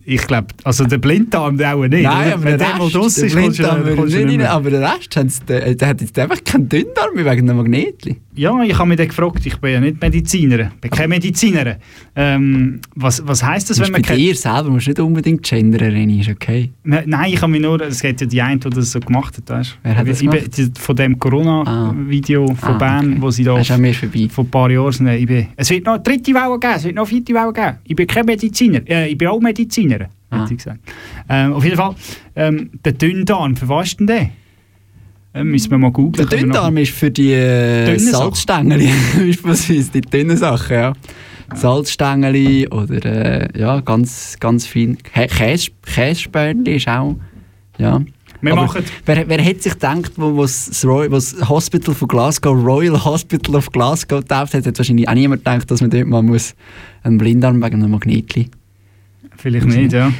Ich glaube, also der Blinddarm, der auch nicht. Nein, aber Wenn der der mal Rest, der ist, kommst Blinddarm kommst du nicht nicht rein, mehr. aber der Rest, sie- der, der hat jetzt einfach keinen Dünndarm mehr wegen einem Magnetli. Ja, ich habe mich dann gefragt, ich bin ja nicht Mediziner, ich bin keine Medizinerin. Ähm, was, was heisst das, wenn bei man keine... dir selber musst du nicht unbedingt gendern, René, ist okay. Ne- Nein, ich habe mich nur, es gibt ja die eine, die das so gemacht hat, weißt Wer hat das ich bin, gemacht? die, Von dem Corona-Video von Ah, Bern, okay. wo sie da Das ist an mir vorbei. vor ein paar Jahren. Ich bin, es wird noch eine dritte Welle geben, es wird noch eine vierte Welle geben. Ich bin kein Mediziner, äh, ich bin auch Mediziner, Ah. hätte ich gesagt. Ähm, auf jeden Fall, ähm, der Dünndarm, für was ist denn der? Ähm, müssen wir mal googeln. Der Dünndarm ist für die äh. Salzstängel, beispielsweise die dünnen Sachen, ja. Salzstängel oder äh, ja, ganz, ganz fein. Kä- Käse, ist auch, ja. Wer, wer hätte sich gedacht, wo was das, Roy- was das Hospital von Glasgow, Royal Hospital of Glasgow getauft hat, hat wahrscheinlich auch niemand gedacht, dass man dort mal muss einen Blinddarm wegen einem Magnetli. Vielleicht nicht, ja.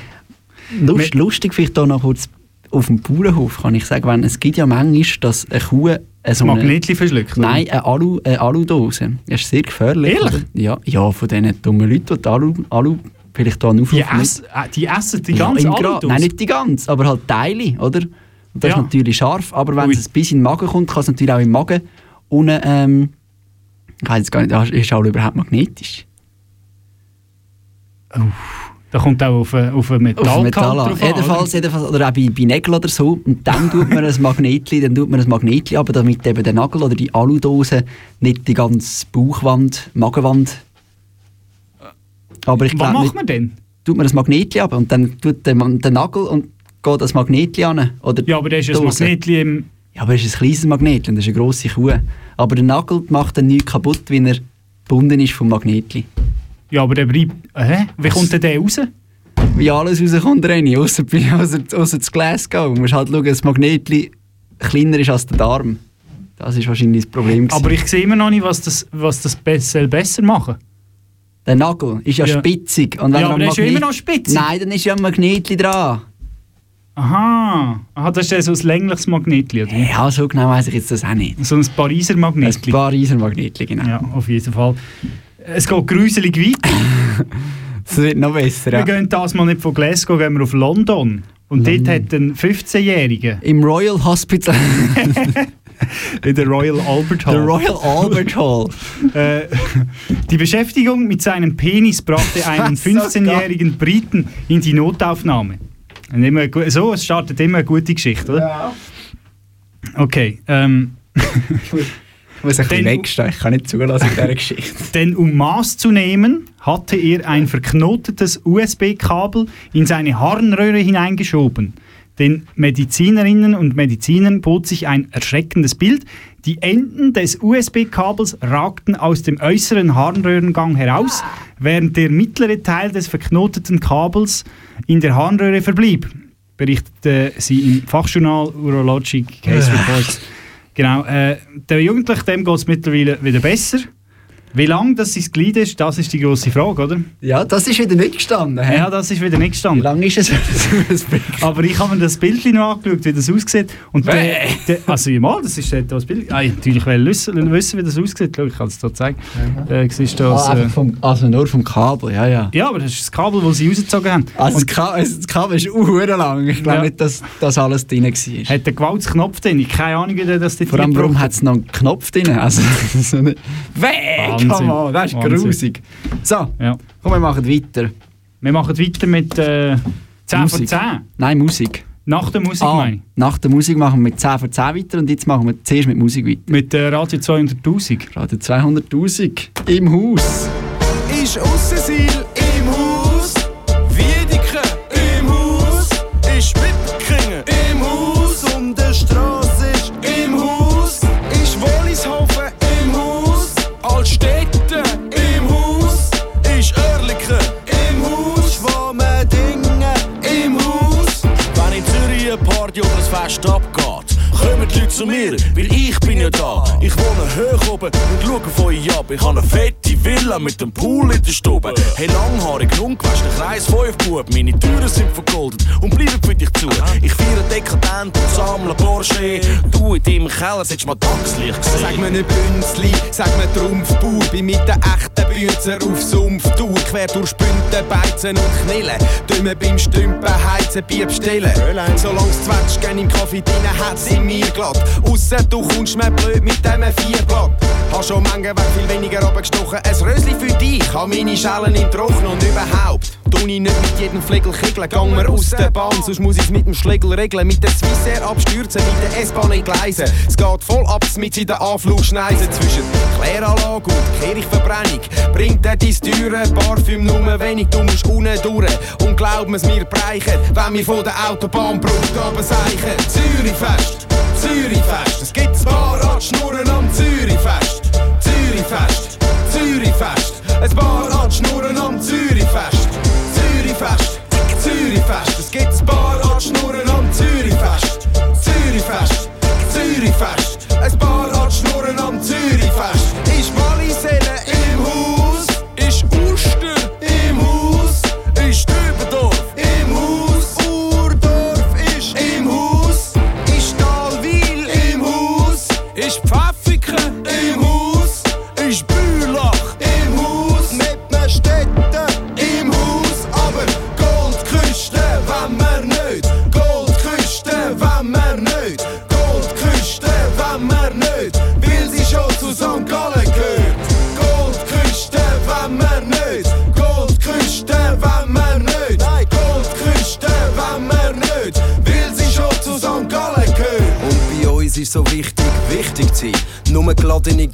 Lust, lustig vielleicht hier noch kurz auf dem Bauernhof kann ich sagen, wenn, es gibt ja manchmal, dass eine Kuh äh, so eine- Magnetli verschluckt? Nein, eine, Alu, eine Aludose. Das ist sehr gefährlich. Ehrlich? oder? Ja, ja, von diesen dummen Leuten, die die Alu, Alu vielleicht hier einen Aufruf Die, ess, äh, die essen die ja, ganze Gra- Aludose? Nein, nicht die ganze, aber halt Teile, oder? Und das Ja. ist natürlich scharf, aber wenn Ui. es bis in den Magen kommt, kann es natürlich auch im Magen unten, ähm, ich weiß jetzt gar nicht, ist Alu überhaupt magnetisch? Da kommt auch auf, äh, auf ein Auf Metallkant Metall an. drauf an, Jedenfalls, oder? jedenfalls, oder auch bei, bei Nägeln oder so. Und dann tut man ein Magnetli, dann tut man ein Magnetli aber damit eben der Nagel oder die Aludose nicht die ganze Bauchwand, Magenwand. Aber ich Was macht man denn? tut man das Magnetli ab und dann tut der, Man- der Nagel und geht das Magnetli an. Oder Ja, aber da ist Dose. Magnetli im... Ja, aber es ist ein kleines Magnetli und das ist eine grosse Kuh. Aber der Nagel macht dann nichts kaputt, wenn er gebunden ist vom Magnetli. Ja, aber der bleibt... Hä? Wie kommt denn der raus? Wie alles rauskommt, René, ausser, ausser, ausser das Glasgow. Du musst halt schauen, das Magnetli kleiner ist als der Darm. Das ist wahrscheinlich das Problem. Aber ich sehe immer noch nicht, was das, was das be soll besser machen Der Nagel ist ja, Ja. spitzig. Und wenn Ja, er aber der ist ja Magnet- immer noch spitzig. Nein, dann ist ja ein Magnetli dran. Aha. Aha, das ist ja so ein längliches Magnetli, oder? Ja, so genau weiß ich jetzt das auch nicht. So ein Pariser Magnetli. Ein Pariser Magnetli, genau. Ja, auf jeden Fall. Es geht gruselig weiter. Das wird noch besser, Wir ja. gehen das mal nicht von Glasgow, gehen wir auf London. Und dort hat ein 15-Jähriger Im Royal Hospital. in der Royal Albert Hall. Der Royal Albert Hall. Äh, die Beschäftigung mit seinem Penis brachte einen So 15-jährigen Briten in die Notaufnahme. Und immer So, es startet immer eine gute Geschichte, oder? Ja. Okay. Ähm, muss ein bisschen wegstehen, ich kann nicht zulassen in dieser Geschichte. denn um Maß zu nehmen, hatte er ein verknotetes USB-Kabel in seine Harnröhre hineingeschoben. Den Medizinerinnen und Medizinern bot sich ein erschreckendes Bild. Die Enden des USB-Kabels ragten aus dem äußeren Harnröhrengang heraus, während der mittlere Teil des verknoteten Kabels in der Harnröhre verblieb, berichtete sie im Fachjournal Urologic Case Reports. Genau, äh, der Jugendliche, dem geht es mittlerweile wieder besser. Wie lang das sein Glied ist, das ist die grosse Frage, oder? Ja, das ist wieder nicht gestanden. hä? Ja, das ist wieder nicht Wie gestanden. lange ist es? Aber ich habe mir das Bild noch angeschaut, wie das aussieht. Und der, der, also ja, mal, das ist das Bild. Ah, ich natürlich will wissen, wissen, wie das aussieht. Schau, ich kann es dir zeigen. Äh, siehst du das, Ah, äh, vom, also nur vom Kabel, ja, ja. ja, aber das ist das Kabel, das sie rausgezogen haben. Also das, Ka also das Kabel ist uhr lang. Ich glaube Ja. nicht, dass das alles drin war. hat den Gewaltsknopf drin. Ich keine Ahnung, wie der das dort Vor allem, warum hat es noch einen Knopf drin? Also, so nicht. Weg! Wahnsinn. Come on, das ist Wahnsinn. grusig. So, Ja. komm, wir machen weiter. Wir machen weiter mit äh, 10 von Musik. 10. Nein, Musik. Nach der Musik, Ah, meine ich. nach der Musik machen wir mit 10 von 10 weiter und jetzt machen wir zuerst mit Musik weiter. Mit äh, Radio 200'000. Radio 200'000 im Haus. Ist Aussensil Fest abgeht, kommen die Leute zu mir, weil ich bin ja da. Ich wohne hoch oben und schaue von euch ab. Ich habe eine fette Villa mit einem Pool in der Stube. Hey, langhaarig, ungewaschen, Kreis 5 Bub. Meine Türen sind vergoldet und bleiben für dich zu. Ich feiere dekadent und sammle Porsche. Du in deinem Keller solltest mal Tagslicht gesehen. Sag mir nicht Bünzli, sag mir Trumpfbauer. Bin mit den echten Bünzer auf Sumpftour. Quer durch Spünten, Beizen und Knillen. Dümmen beim Stümpen, heizen, Bier bestellen. Solang's Zwetschgen im Kaffee drin hat's in mir glatt. Ausser du kommst mir blöd mit dem Vierblatt. Hast schon Menge weg viel weniger runtergestochen. Ein Rösli für dich, hab meine Schellen im Trocknen und überhaupt. Ich nicht mit jedem Flegel kickeln, gang mir aus der Bahn, sonst muss ich's mit dem Schlegel regeln. Mit der Swissair abstürzen, mit der S-Bahn entgleisen. Es geht voll ab mit in der Anflugschneise zwischen Kläranlage und Kirchverbrennung. Bringt er dein teure Parfüm nur wenig, du musst unten durch. Und glaub mir breichen, wenn wir von der Autobahnbrücke runterseichen. Zürichfest, Zürichfest, es gibt ein paar Radschnurren am Zürichfest. Zürichfest, Zürichfest, ein paar Radschnurren am Zürichfest. Zürichfest, Zürichfest, es gibt ein paar Radschnurren am Zürichfest. Zürichfest, Zürichfest, ein paar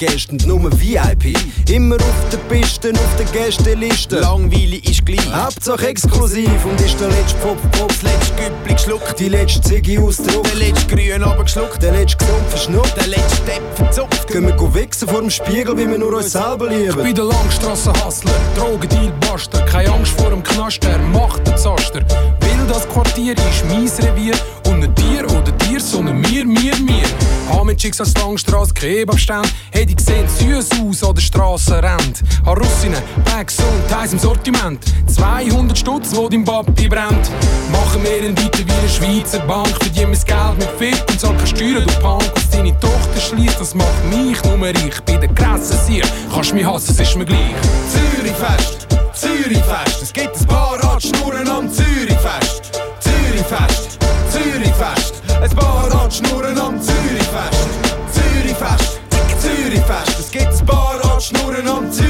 Gäste und nur VIP. Immer auf der Piste, auf der Gästeliste. Langweilig ist gleich. Hauptsache exklusiv und ist der letzte Pop, Pop, das letzte Güppli geschluckt. Die letzte Ziggy ausdruckt. Der letzte Grün abgeschluckt. Der letzte gesund verschnuppt. Der letzte Depp verzupft. Gehen wir wichsen vor dem Spiegel, wie wir nur uns selber lieben. Ich bin der Langstrassen-Hustler, Drogendeal Buster. Keine Angst vor dem Knaster, macht den Zaster. Weil das Quartier ist mein Revier und nicht dir oder dir, sondern mir, mir, mir. Hab mit Chicks als Strasse, Langstrasse, Kebabstand. Hey, die sehen süß aus an der Strassenrand. Hab Russinnen, Bags und Eis im Sortiment. 200 Stutz, wo dein Papi brennt. Machen wir ihn weiter wie eine Schweizer Bank. Verdienen mein Geld mit Fit und zahl Steuern, du Punk. Was deine Tochter schließt, das macht mich nur reich. Bei der krassen Sieg kannst mich hassen, es ist mir gleich. Zürichfest, Zürichfest. Es gibt ein paar Radschnurren am Zürichfest. Zürichfest, Zürichfest. Ein paar Radschnurren am. Zürichfest, Zürichfest. Es gibt ein paar Radschnurren am Zürichfest.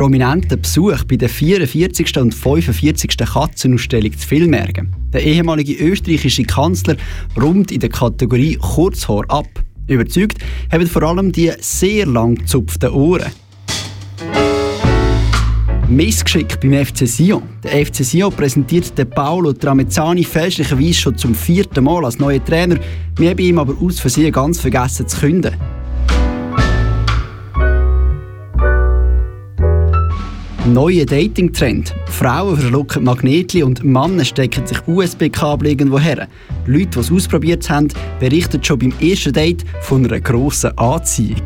Prominenter Besuch bei der 44. und 45. Katzenausstellung zu Villmergen. Der ehemalige österreichische Kanzler rund in der Kategorie Kurzhaar ab. Überzeugt haben vor allem die sehr lang gezupften Ohren. Missgeschick beim FC Sion. Der FC Sion präsentiert den Paolo Tramezzani fälschlicherweise schon zum vierten Mal als neuer Trainer. Wir haben ihm aber aus Versehen ganz vergessen zu künden. Neuer Dating-Trend. Frauen verschlucken Magnetli und Männer stecken sich USB-Kabel irgendwo her. Leute, die es ausprobiert haben, berichten schon beim ersten Date von einer grossen Anziehung.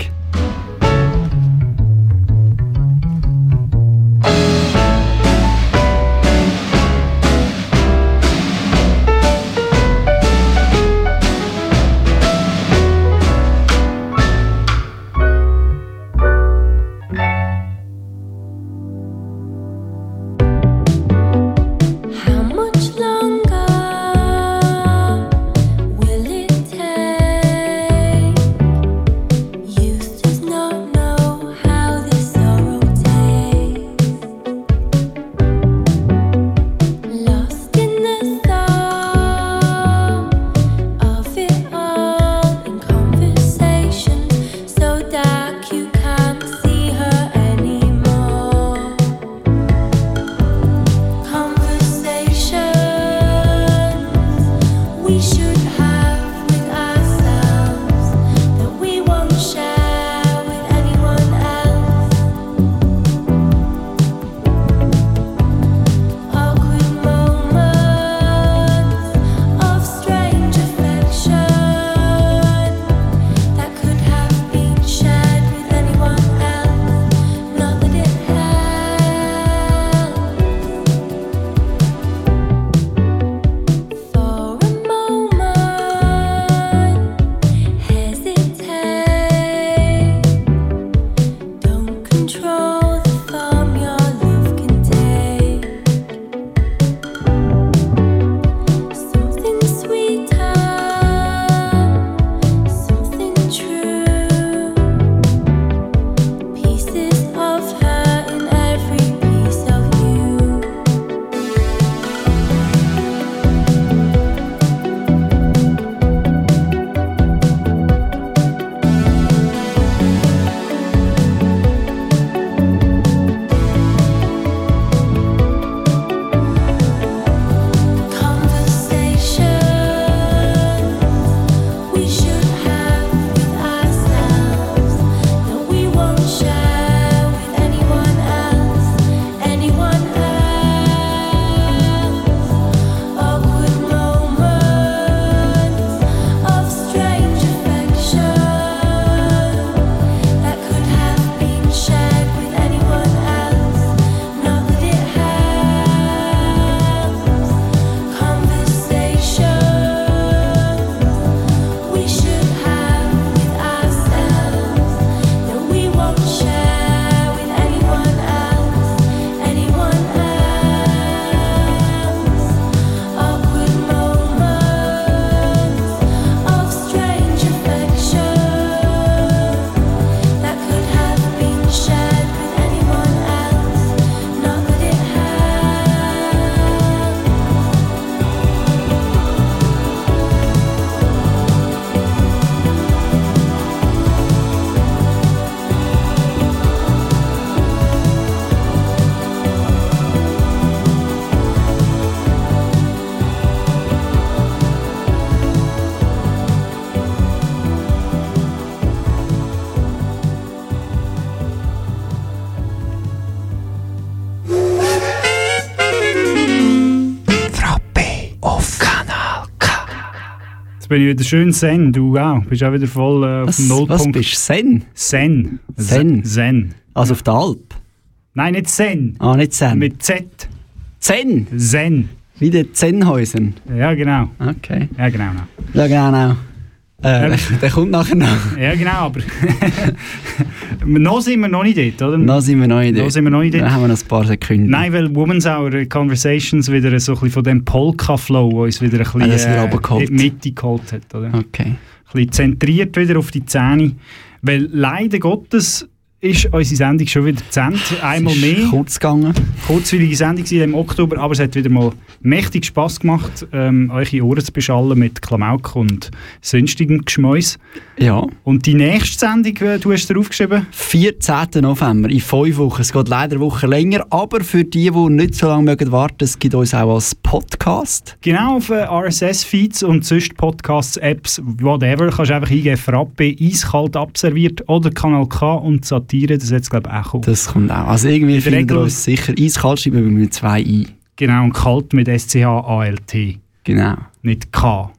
Bin ich wieder schön Zen, du auch. Bist auch wieder voll äh, auf Was- dem Nullpunkt. was bist du? Zen? Zen. Zen? Zen. Also auf der Alp? Nein, nicht Zen. Ah, nicht Zen. Mit Z. Zen? Zen. Wie der Zenhäusen? Ja, genau. Okay. Ja, genau. Ja, genau. Äh, der kommt nachher noch. Ja, genau, aber noch sind wir noch nicht dort, oder? Noch sind wir noch nicht Noch dort. sind wir noch nicht dort. Dann haben wir noch ein paar Sekunden. Nein, weil Women's Hour Conversations wieder so ein bisschen von dem Polka-Flow, uns wieder ein bisschen Ah, das wieder äh, in die Mitte geholt hat. Oder? Okay. Ein bisschen zentriert wieder auf die Zähne. Weil leider Gottes ist unsere Sendung schon wieder zu Ende. Einmal mehr. Kurz gegangen. Kurzweilige Sendung im Oktober, aber es hat wieder mal mächtig Spass gemacht, ähm, eure Ohren zu beschallen mit Klamauk und sonstigem Geschmäus. Ja. Und die nächste Sendung, äh, du hast dir aufgeschrieben? 14. November, in fünf Wochen. Es geht leider eine Woche länger, aber für die, die nicht so lange mögen warten, es gibt uns auch als Podcast. Genau, auf äh, RSS-Feeds und sonst Podcasts, Apps, whatever, kannst du einfach eingeben, Frappe, eiskalt abserviert oder Kanal K und Satire, das jetzt glaube ich auch kommen. Das kommt auch. Also irgendwie wir Regel- uns sicher. Eiskalt schreiben wir mit zwei i. Genau, und kalt mit S-C-H-A-L-T. Genau. Nicht K.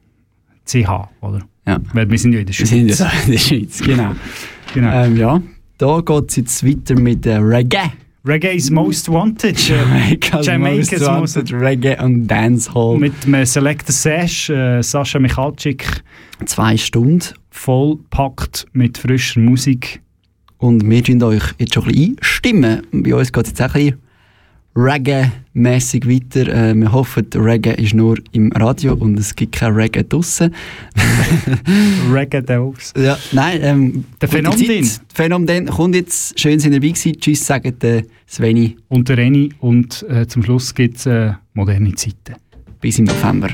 C-H, oder? Ja. Weil wir sind ja in der Wir Schweiz. sind ja in der Schweiz, genau. Genau. Ähm, ja, da geht es jetzt weiter mit äh, Reggae. Reggae's Most Wanted. äh, Jamaica's, Jamaica's Most Wanted Reggae und Dancehall. Mit einem Selected Sash, äh, Sascha Michalczyk. Zwei Stunden. Vollpackt mit frischer Musik. Und wir tun euch jetzt schon ein bisschen einstimmen. Bei uns geht es jetzt auch ein bisschen Reggae-mässig weiter. Äh, wir hoffen, Reggae ist nur im Radio und es gibt kein Reggae draussen. Reggae Dogs. Ja, nein, ähm, Der Phänomen. Phänomen kommt jetzt. Schön, sind ihr dabei gewesen. Tschüss, sagt der Sveni. Und der Reni. Und äh, zum Schluss gibt es äh, moderne Zeiten. Bis im November.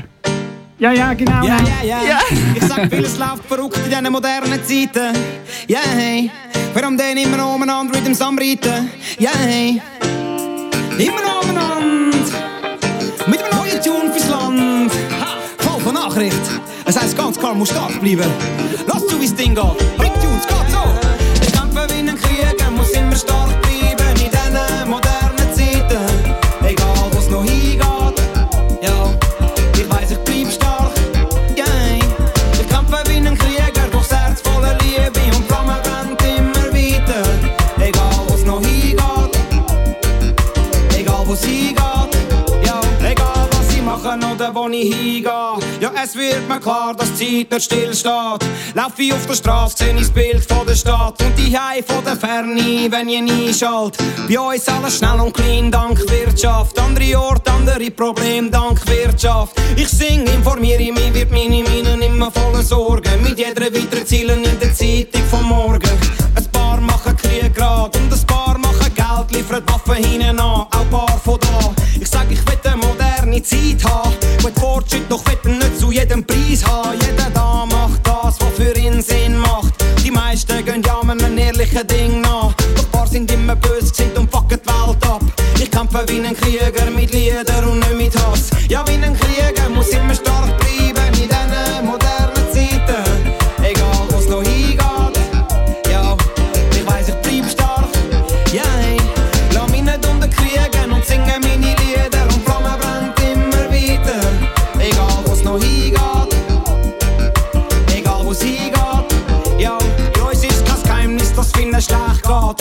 Ja, ja, genau. Ja, ja, ja. Ich sag, vieles läuft verrückt in diesen modernen Zeiten. Ja, hey. Warum denn immer umeinander mit dem Samriten? Ja, hey. Immer umeinander. Mit einem neuen Tune fürs Land. Ha, voll von Nachricht. Es heißt ganz klar, muss stark bleiben. Lass zu, wie's Ding geht. Big Tunes, geht mache oder wo ich hingehe. Ja, es wird mir klar, dass die Zeit nicht stillsteht. Lauf ich auf der Straße, seh ich das Bild von der Stadt und die Hei von der Ferne, wenn ich einschalt. Bei uns alles schnell und klein, dank Wirtschaft. Andere Orte, andere Probleme, dank Wirtschaft. Ich sing, informiere mich, wird meine Minen immer voller Sorgen. Mit jeder weiteren Zielen in der Zeitung vom Morgen. Ein paar machen Krieg grad und ein paar machen Geld, liefern Waffen hinten an. Auch ein paar von da. Ich sag, ich will eine moderne Zeit haben. Mit Fortschritt, doch will nicht zu jedem Preis haben. Jeder da macht das, was für ihn Sinn macht. Die meisten gehen ja mit einem ehrlichen Ding nach. Doch paar sind immer böse gesinnt und fucken die Welt ab. Ich kämpfe wie ein Krieger mit Lieder und nicht mit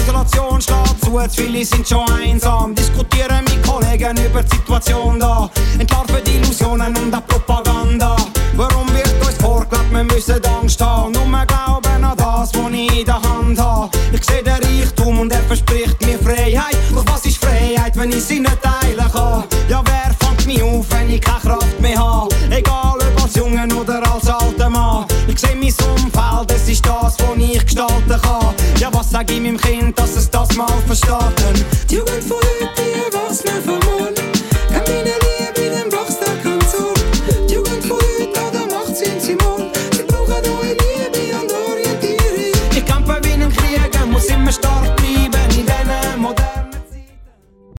Isolation schlägt zu, zu viele sind schon einsam. Diskutieren mit Kollegen über die Situation da. Entlarven Illusionen und auch Propaganda. Warum wird uns vorgelebt, wir müssen Angst haben? Nur wir glauben an das, was ich in der Hand habe. Ich sehe den Reichtum und er verspricht mir Freiheit. Doch was ist Freiheit, wenn ich sie nicht teilen kann? Ja, wer fängt mich auf, wenn ich keine Kraft mehr habe? Egal ob als Jungen oder als alter Mann. Ich sehe mein Umfeld, ich gestalten kann. Ja, was sag ich meinem Kind, dass es das mal versteht? Denn die Jugend von heute